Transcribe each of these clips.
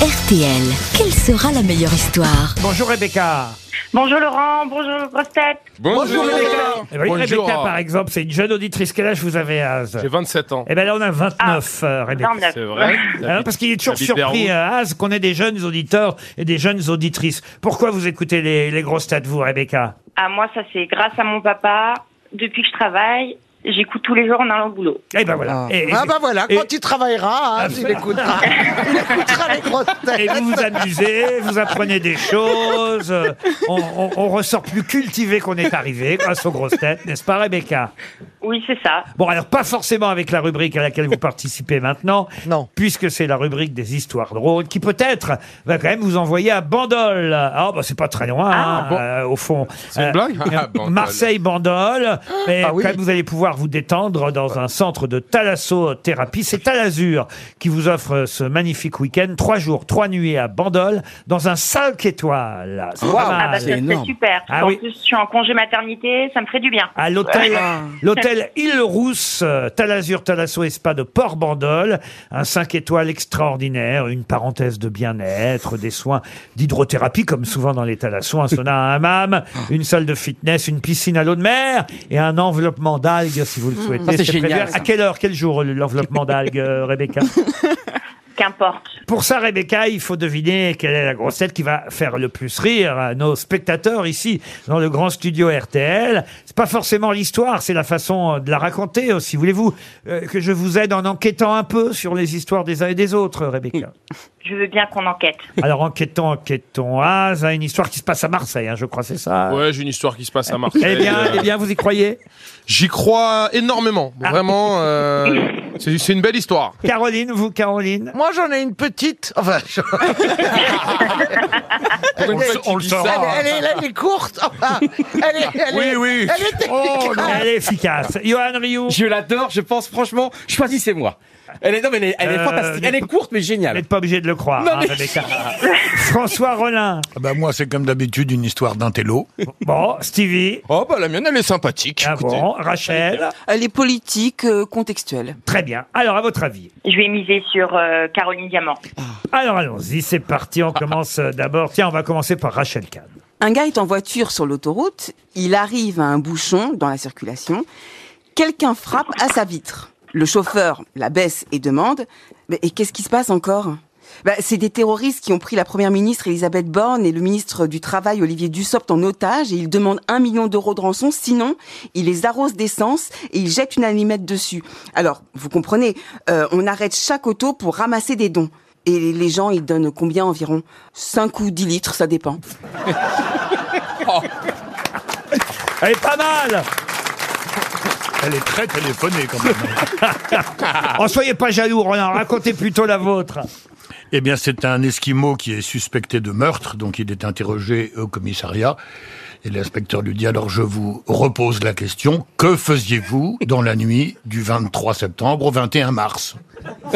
RTL, quelle sera la meilleure histoire Bonjour Rebecca. Bonjour Laurent, bonjour grosse tête. Bonjour, Eh ben oui, Bonjour. Rebecca, par exemple, c'est une jeune auditrice. Quel âge vous avez, Az J'ai 27 ans. Eh ben là, on a 29, euh, Rebecca. 29. C'est vrai Hein, parce qu'il est toujours surpris, euh, Az, qu'on ait des jeunes auditeurs et des jeunes auditrices. Pourquoi vous écoutez les, les grosses têtes, vous, Rebecca? Ah moi ça c'est grâce à mon papa. Depuis que je travaille, j'écoute tous les jours en allant au boulot. Eh ben voilà. Et, et- Ah bah voilà, et- quand il travaillera, hein, il écoutera. Il écoutera les grosses et têtes. vous vous amusez, vous apprenez des choses. euh, On, on- on ressort plus cultivé qu'on est arrivé grâce aux grosses têtes, n'est-ce pas, Rebecca? Oui c'est ça. Bon, alors pas forcément avec la rubrique à laquelle vous participez maintenant. Non. Puisque c'est la rubrique des histoires drôles qui peut-être va quand même vous envoyer à Bandol. Ah, bah c'est pas très loin, hein, euh, au fond. C'est une blague Ah, Bandol. Marseille-Bandol. Mais Ah oui. quand même, vous allez pouvoir vous détendre dans un centre de thalassothérapie. C'est Talazur qui vous offre ce magnifique week-end. Trois jours, trois nuits à Bandol dans un 5 étoiles. C'est pas Ah bah ça c'est super. Ah en oui. plus je suis en congé maternité, ça me ferait du bien. à l'hôtel l'hôtel Île Rousse, euh, Talazur Talasso et Spa de Port-Bandol. Un 5 étoiles extraordinaire, une parenthèse de bien-être, des soins d'hydrothérapie, comme souvent dans les Talasso, un sauna, un hammam, une salle de fitness, une piscine à l'eau de mer et un enveloppement d'algues, si vous le souhaitez. Prévu. génial, ça. À quelle heure, quel jour l'enveloppement d'algues, euh, Rebecca? Qu'importe. Pour ça, Rebecca, il faut deviner quelle est la grosse tête qui va faire le plus rire à nos spectateurs ici dans le grand studio RTL. C'est pas forcément l'histoire, c'est la façon de la raconter aussi. Voulez-vous euh, que je vous aide en enquêtant un peu sur les histoires des uns et des autres, Rebecca? Je veux bien qu'on enquête. Alors enquêtons, enquêtons. Ah, ça a une histoire qui se passe à Marseille, hein, je crois, c'est ça? Ouais, j'ai une histoire qui se passe à Marseille. Eh bien, Euh, eh bien, vous y croyez? J'y crois énormément. Vraiment, euh, c'est c'est une belle histoire. Caroline, vous, Caroline Moi j'en ai une petite. Enfin, je- On le, on le elle, saura. est- elle est, elle est courte. Enfin, elle est, elle Oui, est- oui. Elle est Oh, non, elle est efficace. Johan Rioux Je l'adore, je pense franchement, choisissez-moi. Elle est, non, mais elle est, elle est Euh, fantastique. Elle est courte, mais Vous géniale. n'êtes pas obligé de le croire, Non, hein, mais- Rebecca. François Rollin. Ah bah moi, c'est comme d'habitude une histoire d'un télo. Bon, Stevie. Oh, bah la mienne, elle est sympathique. Ah écoutez. bon, Rachel. Elle est politique, euh, contextuelle. Très bien. Alors, à votre avis Je vais miser sur euh, Caroline Diamant. Alors, allons-y, c'est parti. On commence euh, d'abord. Tiens, on va commencer par Rachel Kahn. Un gars est en voiture sur l'autoroute, il arrive à un bouchon dans la circulation, quelqu'un frappe à sa vitre. Le chauffeur la baisse et demande et qu'est-ce qui se passe encore? Bah, C'est des terroristes qui ont pris la première ministre Elisabeth Borne et le ministre du Travail Olivier Dussopt en otage et ils demandent un million d'euros de rançon, sinon ils les arrosent d'essence et ils jettent une allumette dessus. Alors, vous comprenez, euh, on arrête chaque auto pour ramasser des dons. Et les gens, ils donnent combien environ? 5 ou 10 litres, ça dépend. Elle est pas mal Elle est très téléphonée quand même. Oh, soyez pas jaloux, Roland. Racontez plutôt la vôtre. eh bien, c'est un Esquimau qui est suspecté de meurtre, donc il est interrogé au commissariat. Et l'inspecteur lui dit, alors je vous repose la question, que faisiez-vous dans la nuit du 23 septembre au 21 mars?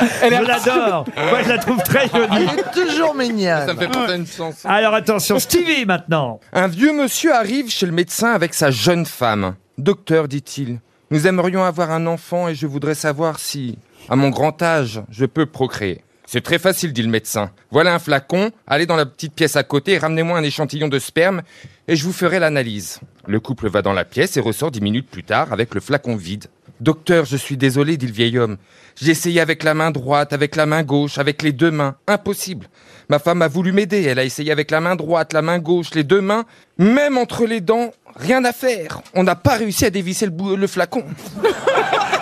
Je l'adore. Moi, je la trouve très jolie. Elle est toujours mignonne. Ça me fait penser à une chanson. Alors, attention, Stevie, maintenant. Un vieux monsieur arrive chez le médecin avec sa jeune femme. Docteur, dit-il, nous aimerions avoir un enfant et je voudrais savoir si, à mon grand âge, je peux procréer. C'est très facile, dit le médecin. Voilà un flacon, allez dans la petite pièce à côté et ramenez-moi un échantillon de sperme et je vous ferai l'analyse. Le couple va dans la pièce et ressort dix minutes plus tard avec le flacon vide. Docteur, je suis désolé, dit le vieil homme. J'ai essayé avec la main droite, avec la main gauche, avec les deux mains. Impossible. Ma femme a voulu m'aider. Elle a essayé avec la main droite, la main gauche, les deux mains. Même entre les dents, rien à faire. On n'a pas réussi à dévisser le, le flacon.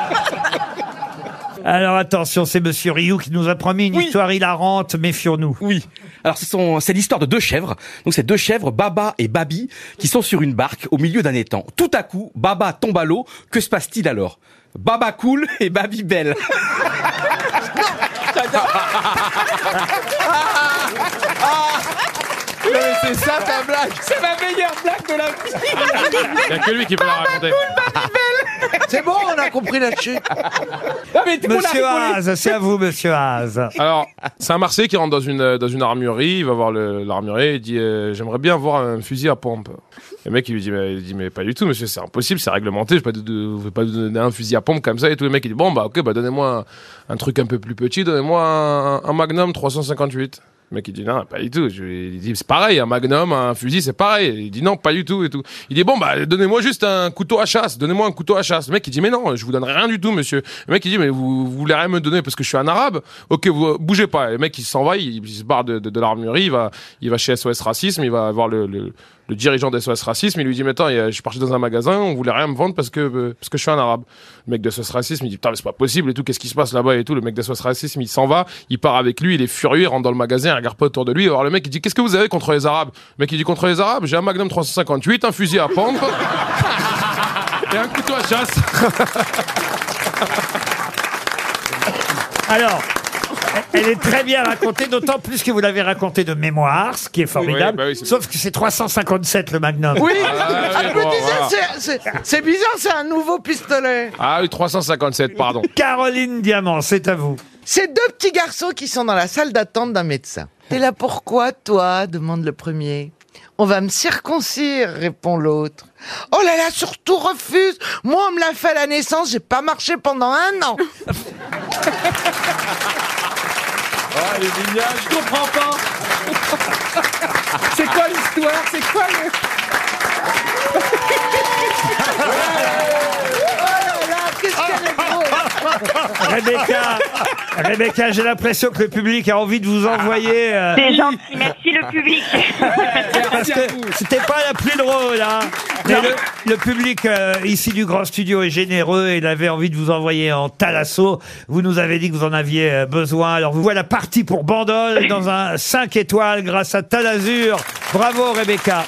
Alors, attention, c'est Monsieur Rioux qui nous a promis une Oui. histoire hilarante. Méfions-nous. Oui. Alors, ce sont, c'est l'histoire de deux chèvres. Donc, c'est deux chèvres, Baba et Babi, qui sont sur une barque au milieu d'un étang. Tout à coup, Baba tombe à l'eau. Que se passe-t-il alors? Baba cool et Babi belle. C'est ça ta blague C'est ma meilleure blague de la vie. Il y a que lui qui peut la raconter. C'est bon, on a compris la chute. Monsieur Haas, c'est à vous, monsieur Haas. Alors, c'est un Marseillais qui rentre dans une, euh, dans une armurerie, il va voir le- l'armurier, il dit euh, J'aimerais bien voir un fusil à pompe. Le mec, il lui dit Mais, il dit, mais pas du tout, monsieur, c'est impossible, c'est réglementé, je ne vais pas vous donner un fusil à pompe comme ça. Et tout le mec, il dit Bon, bah, ok, bah, donnez-moi un, un truc un peu plus petit, donnez-moi un, un Magnum 358. Le mec, il dit non, pas du tout. Il dit c'est pareil, un magnum, un fusil, c'est pareil. Il dit non, pas du tout et tout. Il dit bon, bah, donnez-moi juste un couteau à chasse. Donnez-moi un couteau à chasse. Le mec, il dit mais non, je vous donnerai rien du tout, monsieur. Le mec, il dit mais vous, vous voulez rien me donner parce que je suis un arabe? Ok, vous bougez pas. Le mec, il s'en va, il, se barre de, de, de l'armurerie, il va, il va chez SOS Racisme, il va voir le, le, le dirigeant de SOS Racisme. Il lui dit mais attends, je suis parti dans un magasin, on voulait rien me vendre parce que, euh, parce que je suis un arabe. Le mec de SOS Racisme, il dit putain, mais c'est pas possible et tout. Qu'est-ce qui se passe là-bas et tout? Le mec de SOS Racisme, il s'en va, il part avec lui, il est furieux, il rentre dans le magasin, il regarde pas autour de lui. Alors le mec, il dit qu'est-ce que vous avez contre les arabes? Le mec, il dit contre les arabes, j'ai un Magnum 358, un fusil à pompe et un couteau à chasse. Alors, elle est très bien racontée, d'autant plus que vous l'avez racontée de mémoire, ce qui est formidable. Oui, bah oui, c'est Sauf que c'est 357 le Magnum. Oui, Ah, Ah, oui, je me bon, disais, voilà. c'est- c'est- c'est bizarre, c'est un nouveau pistolet. Ah oui, 357, pardon. Caroline Diamant, c'est à vous. C'est deux petits garçons qui sont dans la salle d'attente d'un médecin. T'es là pourquoi, toi demande le premier. On va me circoncire, répond l'autre. Oh là là, surtout refuse. Moi, on me l'a fait à la naissance, j'ai pas marché pendant un an. Les mignons, je comprends pas. C'est quoi l'histoire? C'est quoi le... Oh là là, qu'est-ce qu'elle est drôle. Rebecca, Rebecca, j'ai l'impression que le public a envie de vous envoyer. euh, C'est gentil, merci le public. parce que c'était pas la plus drôle, hein. Mais le, le public euh, ici du grand studio est généreux et il avait envie de vous envoyer en talasso. Vous nous avez dit que vous en aviez euh, besoin. Alors vous voilà parti pour Bandol dans un 5 étoiles grâce à Talazur. Bravo Rebecca.